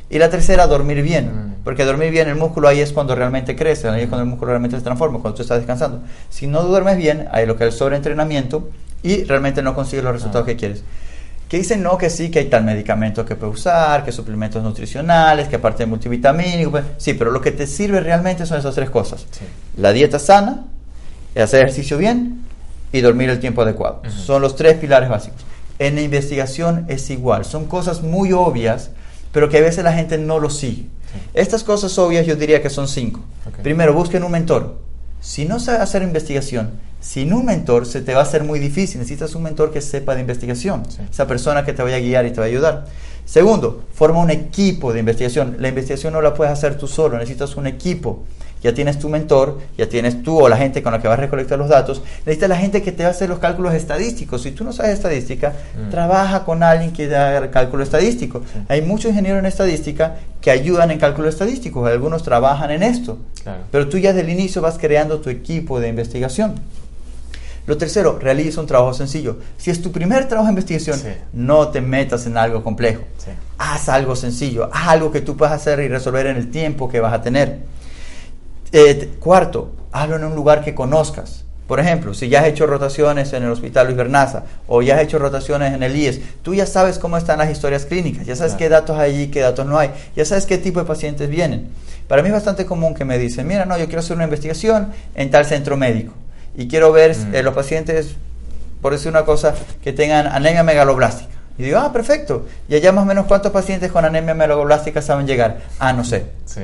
Y la tercera, dormir bien, porque dormir bien, el músculo ahí es cuando realmente crece, ahí es cuando el músculo realmente se transforma, cuando tú estás descansando. Si no duermes bien, hay lo que es el sobreentrenamiento, y realmente no consigues los resultados que quieres. Que dicen no, que sí, que hay tal medicamento que puedes usar, que suplementos nutricionales, que aparte de multivitamínico. Pues, sí, pero lo que te sirve realmente son esas tres cosas. La dieta sana, hacer ejercicio bien y dormir el tiempo adecuado. Son los tres pilares básicos. En la investigación es igual. Son cosas muy obvias, pero que a veces la gente no lo sigue. Estas cosas obvias yo diría que son cinco. Primero, busquen un mentor. Si no sabe hacer investigación, sin un mentor se te va a hacer muy difícil. Necesitas un mentor que sepa de investigación. Esa persona que te vaya a guiar y te va a ayudar. Segundo, forma un equipo de investigación. La investigación no la puedes hacer tú solo, necesitas un equipo. Ya tienes tu mentor, ya tienes tú o la gente con la que vas a recolectar los datos. Necesitas la gente que te va a hacer los cálculos estadísticos. Si tú no sabes estadística, mm. trabaja con alguien que haga el cálculo estadístico. Hay muchos ingenieros en estadística que ayudan en cálculo estadístico. Algunos trabajan en esto. Pero tú ya desde el inicio vas creando tu equipo de investigación. Lo tercero, realiza un trabajo sencillo. Si es tu primer trabajo de investigación, no te metas en algo complejo. Haz algo sencillo, haz algo que tú puedas hacer y resolver en el tiempo que vas a tener. Eh, cuarto, hazlo en un lugar que conozcas. Por ejemplo, si ya has hecho rotaciones en el Hospital Luis Bernaza o ya has hecho rotaciones en el IES, tú ya sabes cómo están las historias clínicas, ya sabes qué datos hay allí, qué datos no hay, ya sabes qué tipo de pacientes vienen. Para mí es bastante común que me dicen, mira, no, yo quiero hacer una investigación en tal centro médico y quiero ver mm. eh, los pacientes, por decir una cosa, que tengan anemia megaloblástica. Y digo, ah, perfecto. ¿Y allá más o menos cuántos pacientes con anemia megaloblástica saben llegar? Ah, no sé. Sí.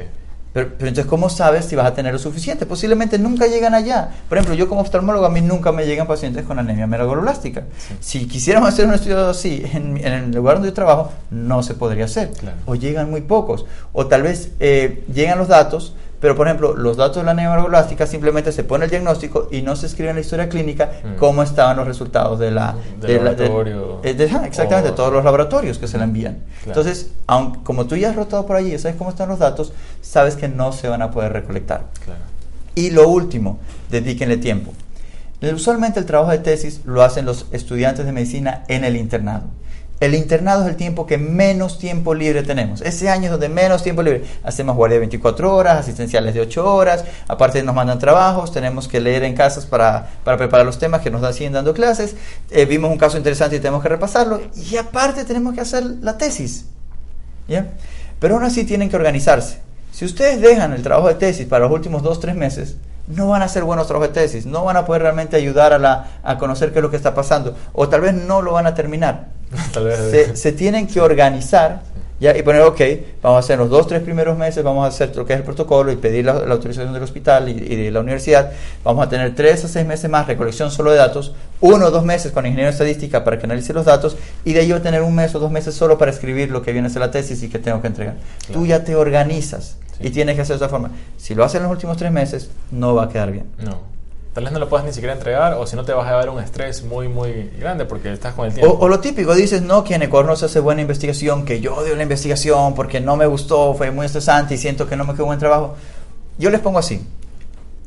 Pero, entonces, ¿cómo sabes si vas a tener lo suficiente? Posiblemente nunca llegan allá. Por ejemplo, yo como oftalmólogo, a mí nunca me llegan pacientes con anemia megaloblástica. Si quisiéramos hacer un estudio así en, el lugar donde yo trabajo, no se podría hacer. O llegan muy pocos. O tal vez eh, llegan los datos, pero, por ejemplo, los datos de la neurolástica simplemente se pone el diagnóstico y no se escribe en la historia clínica mm. cómo estaban los resultados de la... de, laboratorio. exactamente, de todos los laboratorios que se le envían. Entonces, aunque, como tú ya has rotado por allí y sabes cómo están los datos, sabes que no se van a poder recolectar. Y lo último, dedíquenle tiempo. Usualmente el trabajo de tesis lo hacen los estudiantes de medicina en el internado. El internado es el tiempo que menos tiempo libre tenemos. Ese año es donde menos tiempo libre. Hacemos guardia de 24 horas, asistenciales de 8 horas, aparte nos mandan trabajos, tenemos que leer en casas para, preparar los temas que nos dan, siguen dando clases. Eh, vimos un caso interesante y tenemos que repasarlo. Y aparte tenemos que hacer la tesis. Pero aún así tienen que organizarse. Si ustedes dejan el trabajo de tesis para los últimos dos, tres meses, no van a hacer buenos trabajos de tesis, no van a poder realmente ayudar a, la, a conocer qué es lo que está pasando, o tal vez no lo van a terminar. se, se, tienen que organizar ¿ya? y poner, ok, vamos a hacer los dos, tres primeros meses, vamos a hacer lo que es el protocolo y pedir la, autorización del hospital y, y, de la universidad. Vamos a tener tres a seis meses más recolección solo de datos, uno o dos meses con ingeniero de estadística para que analice los datos y de ahí a tener un mes o dos meses solo para escribir lo que viene a ser la tesis y que tengo que entregar. Tú ya te organizas y tienes que hacer de esa forma. Si lo haces en los últimos tres meses, no va a quedar bien. No. Tal vez no lo puedas ni siquiera entregar o si no te vas a dar un estrés muy, muy grande porque estás con el tiempo. O, lo típico, dices, no, que en Ecuador no se hace buena investigación, que yo odio la investigación porque no me gustó, fue muy estresante y siento que no me quedó buen trabajo. Yo les pongo así.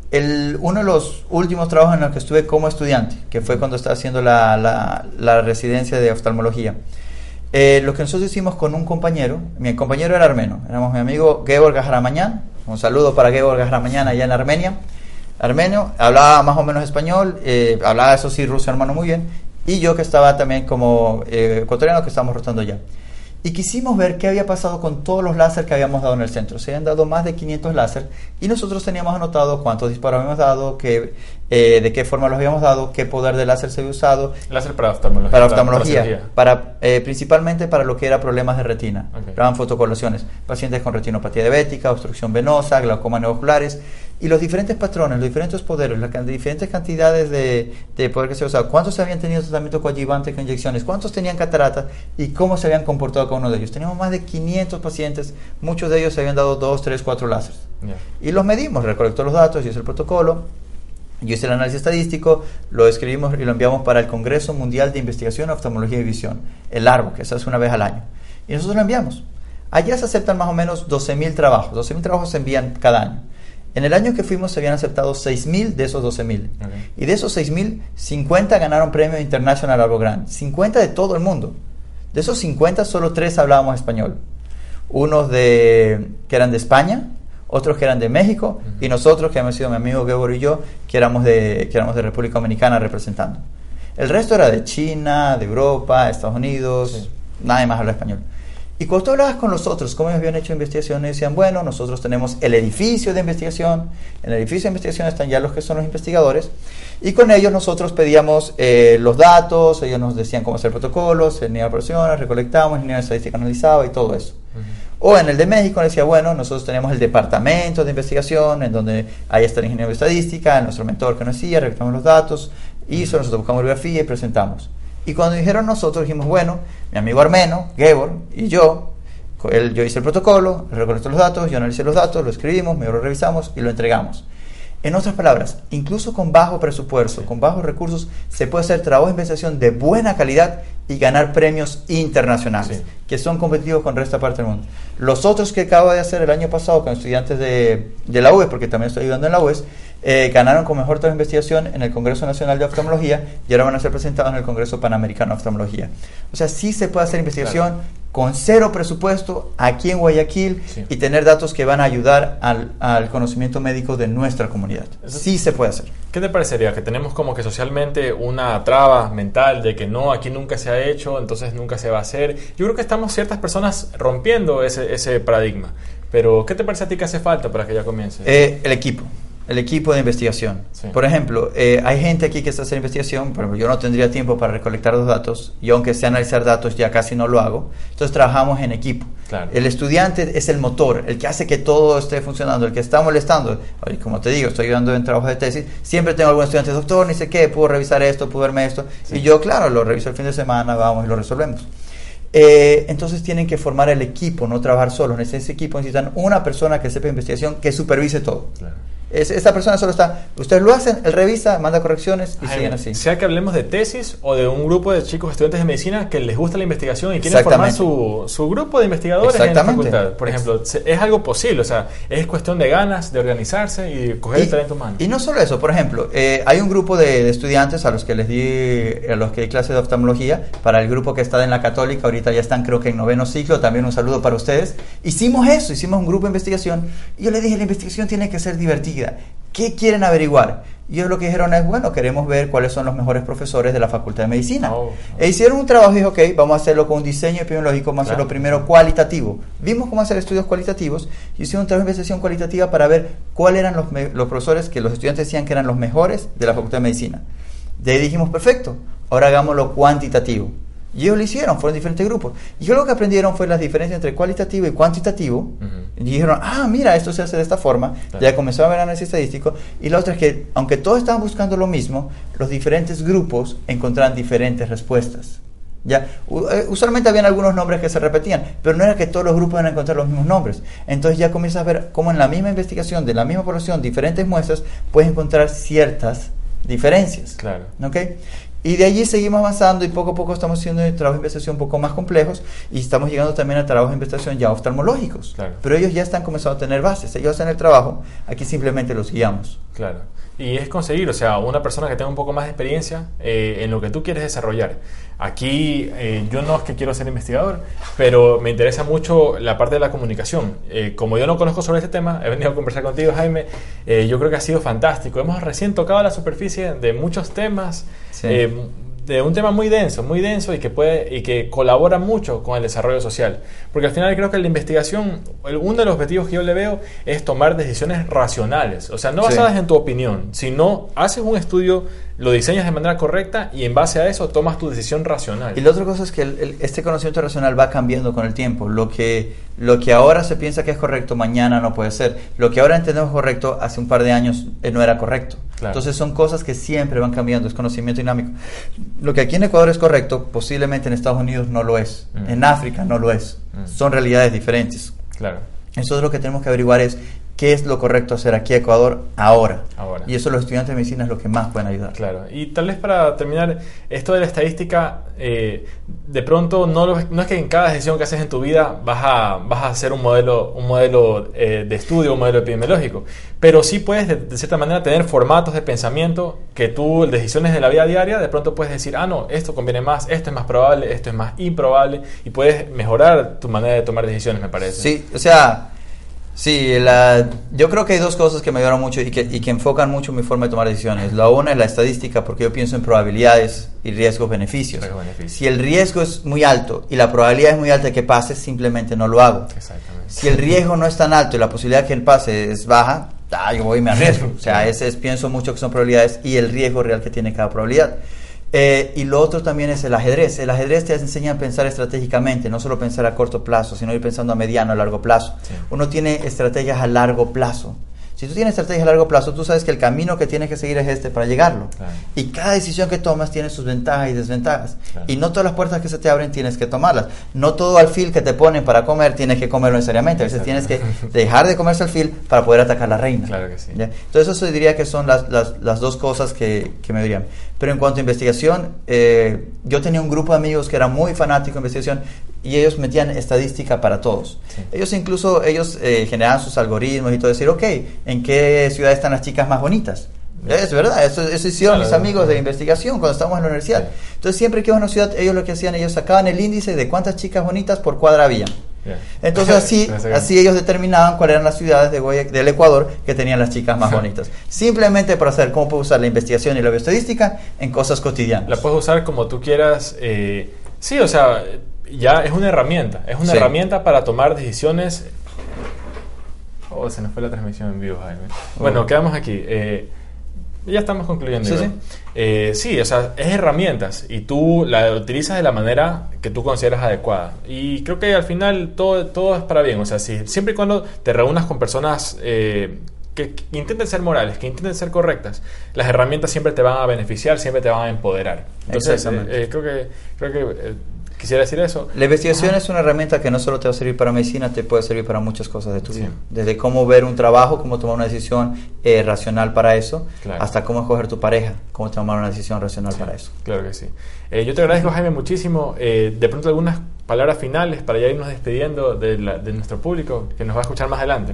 El, uno de los últimos trabajos en los que estuve como estudiante, que fue cuando estaba haciendo la, la, la residencia de oftalmología, eh, lo que nosotros hicimos con un compañero, mi compañero era armeno, éramos mi amigo Georg Gajaramañán, un saludo para Georg Gajaramañán allá en Armenia, armenio, hablaba más o menos español, eh, hablaba eso sí ruso hermano muy bien, y yo que estaba también como eh, ecuatoriano que estábamos rotando ya. Y quisimos ver qué había pasado con todos los láser que habíamos dado en el centro. Se habían dado más de 500 láser y nosotros teníamos anotado cuántos disparos habíamos dado, qué, eh, de qué forma los habíamos dado, qué poder de láser se había usado. Láser para oftalmología. Para oftalmología. Para, principalmente para lo que era problemas de retina. Okay. fotocolosiones. Pacientes con retinopatía diabética, obstrucción venosa, glaucoma neovasculares y los diferentes patrones, los diferentes poderes, las diferentes cantidades de, de, poder que se usado, cuántos habían tenido tratamiento coadyuvante con inyecciones, cuántos tenían cataratas y cómo se habían comportado cada uno de ellos. Teníamos más de 500 pacientes, muchos de ellos se habían dado 2, 3, 4 láseres. Y los medimos, recolectó los datos, hice el protocolo, yo hice el análisis estadístico, lo escribimos y lo enviamos para el Congreso Mundial de Investigación, Oftalmología y Visión, el ARBO, que se hace una vez al año. Y nosotros lo enviamos. Allá se aceptan más o menos 12.000 trabajos, 12.000 trabajos se envían cada año. En el año que fuimos se habían aceptado 6.000 de esos 12.000. Y de esos 6.000, 50 ganaron premio International Algo Grant. 50 de todo el mundo. De esos 50, solo 3 hablábamos español. Unos de, que eran de España, otros que eran de México, y nosotros, que hemos sido mi amigo Gebor y yo, que éramos, de, que éramos de República Dominicana representando. El resto era de China, de Europa, Estados Unidos, nadie más habla español. Y cuando tú hablabas con los otros, cómo habían hecho investigaciones, decían, bueno, nosotros tenemos el edificio de investigación, en el edificio de investigación están ya los que son los investigadores, y con ellos nosotros pedíamos eh, los datos, ellos nos decían cómo hacer protocolos, tenía operaciones, recolectábamos, ingeniería estadística analizaba y todo eso. O en el de México decía, bueno, nosotros tenemos el departamento de investigación, en donde ahí está el ingeniero de estadística, nuestro mentor que nos decía, recolectamos los datos, eso nosotros buscamos bibliografía y presentamos. Y cuando dijeron nosotros, dijimos, bueno, mi amigo armeno, Gebor, y yo, él, yo hice el protocolo, recolectó los datos, yo analicé los datos, lo escribimos, me lo revisamos y lo entregamos. En otras palabras, incluso con bajo presupuesto, con bajos recursos, se puede hacer trabajo de investigación de buena calidad y ganar premios internacionales, que son competitivos con el resto parte del mundo. Los otros que acabo de hacer el año pasado con estudiantes de, de la UES, porque también estoy ayudando en la UES, eh, ganaron con mejor de investigación en el Congreso Nacional de Oftalmología y ahora van a ser presentados en el Congreso Panamericano de Oftalmología. O sea, sí se puede hacer investigación con cero presupuesto aquí en Guayaquil y tener datos que van a ayudar al, al, conocimiento médico de nuestra comunidad. sí se puede hacer. ¿Qué te parecería? Que tenemos como que socialmente una traba mental de que no, aquí nunca se ha hecho, entonces nunca se va a hacer. Yo creo que estamos ciertas personas rompiendo ese, ese paradigma. Pero, ¿qué te parece a ti que hace falta para que ya comience? Eh, el equipo el equipo de investigación. Por ejemplo, eh, hay gente aquí que está haciendo investigación, pero yo no tendría tiempo para recolectar los datos, y aunque sea analizar datos ya casi no lo hago, entonces trabajamos en equipo. El estudiante es el motor, el que hace que todo esté funcionando, el que está molestando. como te digo, estoy ayudando en trabajo de tesis, siempre tengo algún estudiante, doctor, ni sé qué, puedo revisar esto, puedo verme esto, y yo, claro, lo reviso el fin de semana, vamos y lo resolvemos. Eh, entonces tienen que formar el equipo, no trabajar solos. En ese equipo necesitan una persona que sepa investigación, que supervise todo. Claro esta persona solo está, ustedes lo hacen, él revisa, manda correcciones y siguen así. Sea que hablemos de tesis o de un grupo de chicos estudiantes de medicina que les gusta la investigación y quieren formar su, su, grupo de investigadores en la facultad. Por ejemplo, es algo posible, o sea, es cuestión de ganas, de organizarse y coger el talento humano. Y no solo eso, por ejemplo, eh, hay un grupo de, estudiantes a los que les di, a los que di clase de oftalmología, para el grupo que está en la católica, ahorita ya están creo que en noveno ciclo, también un saludo para ustedes. Hicimos eso, hicimos un grupo de investigación y yo les dije, la investigación tiene que ser divertida ¿Qué quieren averiguar? Y ellos lo que dijeron es, bueno, queremos ver cuáles son los mejores profesores de la Facultad de Medicina. Oh, oh. E hicieron un trabajo y dijo, ok, vamos a hacerlo con un diseño epidemiológico, vamos a hacerlo Claro. primero cualitativo. Vimos cómo hacer estudios cualitativos y hicieron un trabajo de investigación cualitativa para ver cuáles eran los, los profesores que los estudiantes decían que eran los mejores de la Facultad de Medicina. De ahí dijimos, perfecto, ahora hagámoslo cuantitativo. Y ellos lo hicieron, fueron diferentes grupos. Y ellos lo que aprendieron fue las diferencias entre cualitativo y cuantitativo. Y dijeron, ah, mira, esto se hace de esta forma. Claro. Ya comenzó a ver análisis estadístico. Y la otra es que, aunque todos estaban buscando lo mismo, los diferentes grupos encontraban diferentes respuestas. Ya, eh, usualmente habían algunos nombres que se repetían, pero no era que todos los grupos iban a encontrar los mismos nombres. Entonces ya comienzas a ver cómo en la misma investigación de la misma población, diferentes muestras, puedes encontrar ciertas diferencias. Claro. ¿Ok? Y de allí seguimos avanzando y poco a poco estamos haciendo trabajos de investigación un poco más complejos y estamos llegando también a trabajos de investigación ya oftalmológicos. Claro. Pero ellos ya están comenzando a tener bases, ellos hacen el trabajo, aquí simplemente los guiamos. Claro. Y es conseguir, o sea, una persona que tenga un poco más de experiencia eh, en lo que tú quieres desarrollar. Aquí eh, yo no es que quiero ser investigador, pero me interesa mucho la parte de la comunicación. Eh, como yo no conozco sobre este tema, he venido a conversar contigo, Jaime, eh, yo creo que ha sido fantástico. Hemos recién tocado la superficie de muchos temas, Sí. De un tema muy denso, muy denso y que puede y que colabora mucho con el desarrollo social. Porque al final creo que la investigación, el- uno de los objetivos que yo le veo es tomar decisiones racionales, o sea, no Sí. basadas en tu opinión, sino haces un estudio, lo diseñas de manera correcta y en base a eso tomas tu decisión racional. Y la otra cosa es que el- el- este conocimiento racional va cambiando con el tiempo. Lo que, lo que ahora se piensa que es correcto, mañana no puede ser. Lo que ahora entendemos correcto, hace un par de años eh, no era correcto. Claro. Entonces son cosas que siempre van cambiando, es conocimiento dinámico. Lo que aquí en Ecuador es correcto, posiblemente en Estados Unidos no lo es. Mm. En África no lo es. Mm. Son realidades diferentes. Claro. Eso es lo que tenemos que averiguar es qué es lo correcto hacer aquí en Ecuador ahora. Ahora. Y eso los estudiantes de medicina es lo que más pueden ayudar. Claro, y tal vez para terminar, esto de la estadística, eh, de pronto no, lo- no es que en cada decisión que haces en tu vida vas a, vas a hacer un modelo, un modelo eh, de estudio, un modelo epidemiológico, pero sí puedes de, de cierta manera tener formatos de pensamiento que tú, decisiones de la vida diaria, de pronto puedes decir, ah, no, esto conviene más, esto es más probable, esto es más improbable, y puedes mejorar tu manera de tomar decisiones, me parece. Sí, o sea, sí, la- yo creo que hay dos cosas que me ayudaron mucho y que, y que enfocan mucho mi forma de tomar decisiones. La una es la estadística, porque yo pienso en probabilidades y riesgos, beneficios. Riesgos, beneficios. Si el riesgo es muy alto y la probabilidad es muy alta de que pase, simplemente no lo hago. Exactamente. Si el riesgo no es tan alto y la posibilidad de que él pase es baja, ah, yo voy y me arriesgo. O sea, ese es, pienso mucho que son probabilidades y el riesgo real que tiene cada probabilidad. Eh, y lo otro también es el ajedrez. El ajedrez te enseña a pensar estratégicamente, no solo pensar a corto plazo, sino ir pensando a mediano, a largo plazo. Sí. Uno tiene estrategias a largo plazo. Si tú tienes estrategias a largo plazo, tú sabes que el camino que tienes que seguir es este para llegarlo. Claro. Y cada decisión que tomas tiene sus ventajas y desventajas. Claro. Y no todas las puertas que se te abren tienes que tomarlas. No todo alfil que te ponen para comer tienes que comerlo necesariamente. A veces tienes que dejar de comerse alfil para poder atacar a la reina. Claro que sí. ¿Ya? Entonces eso diría que son las, las, las dos cosas que, que me dirían. Pero en cuanto a investigación, eh, yo tenía un grupo de amigos que era muy fanático de investigación y ellos metían estadística para todos. Sí. Ellos incluso, ellos eh, generaban sus algoritmos y todo, decir, ok, ¿en qué ciudad están las chicas más bonitas? Es verdad, eso, eso hicieron Claro. mis amigos de investigación cuando estábamos en la universidad. Sí. Entonces siempre que iban a una ciudad, ellos lo que hacían, ellos sacaban el índice de cuántas chicas bonitas por cuadra había. Entonces así, así ellos determinaban cuáles eran las ciudades de Guaya- del Ecuador que tenían las chicas más bonitas. Simplemente para saber cómo puedo usar la investigación y la bioestadística en cosas cotidianas. La puedes usar como tú quieras. eh, sí, o sea, ya es una herramienta. Es una Sí. herramienta para tomar decisiones. Oh, se nos fue la transmisión en vivo, Jaime. Bueno, Oh. quedamos aquí. eh, ya estamos concluyendo. Sí, sí. Eh, sí, o sea, es herramientas y tú la utilizas de la manera que tú consideras adecuada. Y creo que al final todo, todo es para bien. O sea, si, siempre y cuando te reúnas con personas eh, que, que intenten ser morales, que intenten ser correctas, las herramientas siempre te van a beneficiar, siempre te van a empoderar. Entonces, eh, creo que, creo que quisiera decir eso. La investigación es una herramienta que no solo te va a servir para medicina, te puede servir para muchas cosas de tu Sí. vida. Desde cómo ver un trabajo, cómo tomar una decisión eh, racional para eso, Claro. hasta cómo escoger tu pareja, cómo tomar una decisión racional Sí, para eso. Claro que sí. Eh, yo te agradezco, Jaime, muchísimo. Eh, de pronto algunas palabras finales para ya irnos despidiendo de, la- de nuestro público que nos va a escuchar más adelante.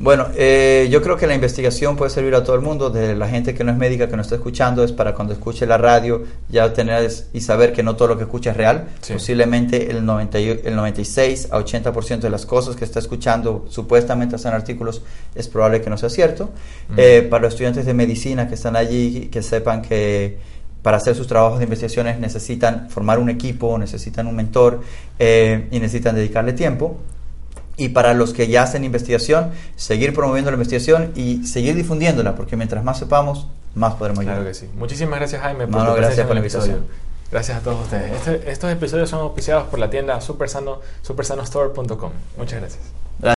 Bueno, eh, yo creo que la investigación puede servir a todo el mundo, de la gente que no es médica, que no está escuchando, es para cuando escuche la radio ya tener y saber que no todo lo que escucha es real. Sí. Posiblemente el, 90, y- el 96 a 80% de las cosas que está escuchando supuestamente en artículos es probable que no sea cierto. Eh, para los estudiantes de medicina que están allí, que sepan que para hacer sus trabajos de investigaciones necesitan formar un equipo, necesitan un mentor eh, y necesitan dedicarle tiempo. Y para los que ya hacen investigación, seguir promoviendo la investigación y seguir difundiéndola, porque mientras más sepamos, más podremos Claro ayudar. que sí. Muchísimas gracias, Jaime, por tu gracias por el episodio. invitación. Gracias a todos ustedes. Este- estos episodios son auspiciados por la tienda supersano, supersanostore.com. Muchas gracias.